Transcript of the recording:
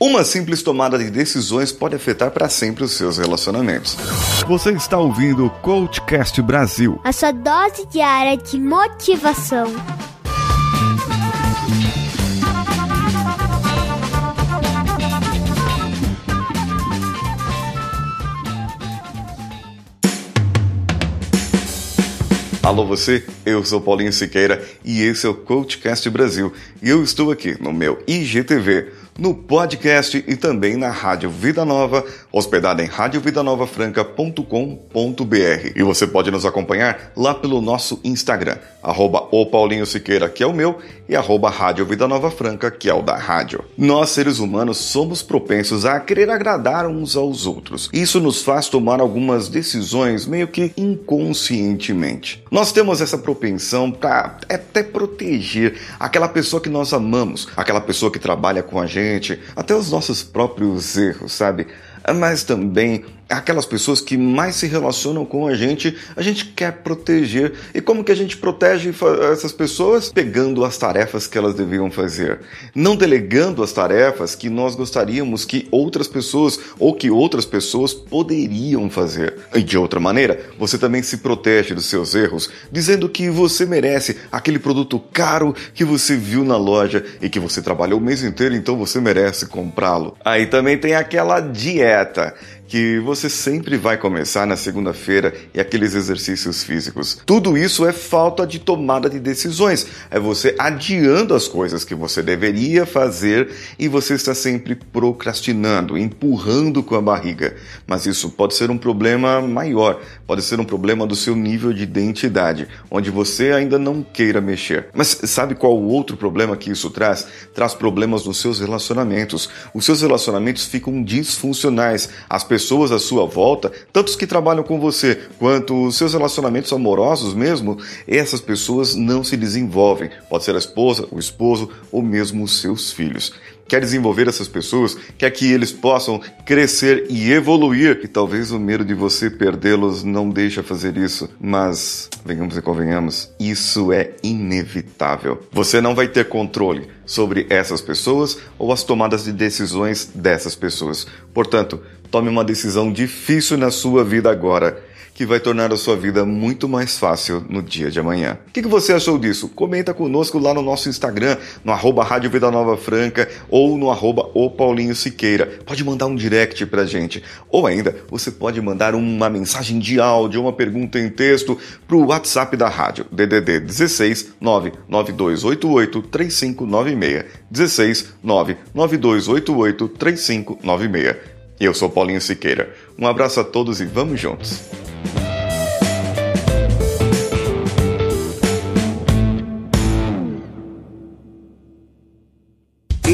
Uma simples tomada de decisões pode afetar para sempre os seus relacionamentos. Você está ouvindo o Coachcast Brasil a sua dose diária de motivação. Alô você, eu sou Paulinho Siqueira e esse é o Coachcast Brasil e eu estou aqui no meu IGTV no podcast e também na Rádio Vida Nova, hospedada em radiovidanovafranca.com.br. E você pode nos acompanhar lá pelo nosso Instagram, arroba o Paulinho Siqueira, que é o meu, e arroba Rádio Vida Nova Franca, que é o da rádio. Nós, seres humanos, somos propensos a querer agradar uns aos outros. Isso nos faz tomar algumas decisões meio que inconscientemente. Nós temos essa propensão para até proteger aquela pessoa que nós amamos, aquela pessoa que trabalha com a gente gente, até os nossos próprios erros, sabe? Mas também aquelas pessoas que mais se relacionam com a gente, a gente quer proteger. E como que a gente protege essas pessoas? Pegando as tarefas que elas deviam fazer. Não delegando as tarefas que nós gostaríamos que outras pessoas ou que outras pessoas poderiam fazer. E de outra maneira, você também se protege dos seus erros, dizendo que você merece aquele produto caro que você viu na loja e que você trabalhou o mês inteiro, então você merece comprá-lo. Aí também tem aquela dieta que você sempre vai começar na segunda-feira e aqueles exercícios físicos. Tudo isso é falta de tomada de decisões. É você adiando as coisas que você deveria fazer e você está sempre procrastinando, empurrando com a barriga. Mas isso pode ser um problema maior, pode ser um problema do seu nível de identidade, onde você ainda não queira mexer. Mas sabe qual o outro problema que isso traz? Traz problemas nos seus relacionamentos. Os seus relacionamentos ficam disfuncionais. As pessoas pessoas à sua volta, tanto os que trabalham com você quanto os seus relacionamentos amorosos mesmo, essas pessoas não se desenvolvem. Pode ser a esposa, o esposo ou mesmo os seus filhos quer desenvolver essas pessoas, quer que eles possam crescer e evoluir. E talvez o medo de você perdê-los não deixe fazer isso, mas venhamos e convenhamos, isso é inevitável. Você não vai ter controle sobre essas pessoas ou as tomadas de decisões dessas pessoas. Portanto, tome uma decisão difícil na sua vida agora que vai tornar a sua vida muito mais fácil no dia de amanhã. O que, você achou disso? Comenta conosco lá no nosso Instagram, no arroba Rádio Vida Nova Franca ou no arroba o Paulinho Siqueira. Pode mandar um direct pra gente. Ou ainda, você pode mandar uma mensagem de áudio, uma pergunta em texto pro WhatsApp da rádio, DDD 16 99288 3596. 16 99288 3596. Eu sou Paulinho Siqueira. Um abraço a todos e vamos juntos.